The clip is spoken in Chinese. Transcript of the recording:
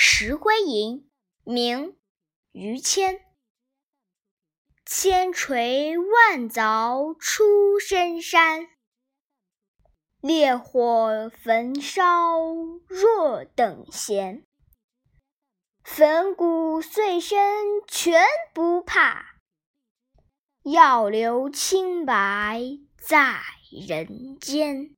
石灰吟明于谦。千锤万凿出深山烈火焚烧若等闲。粉骨碎身全不怕要留清白在人间。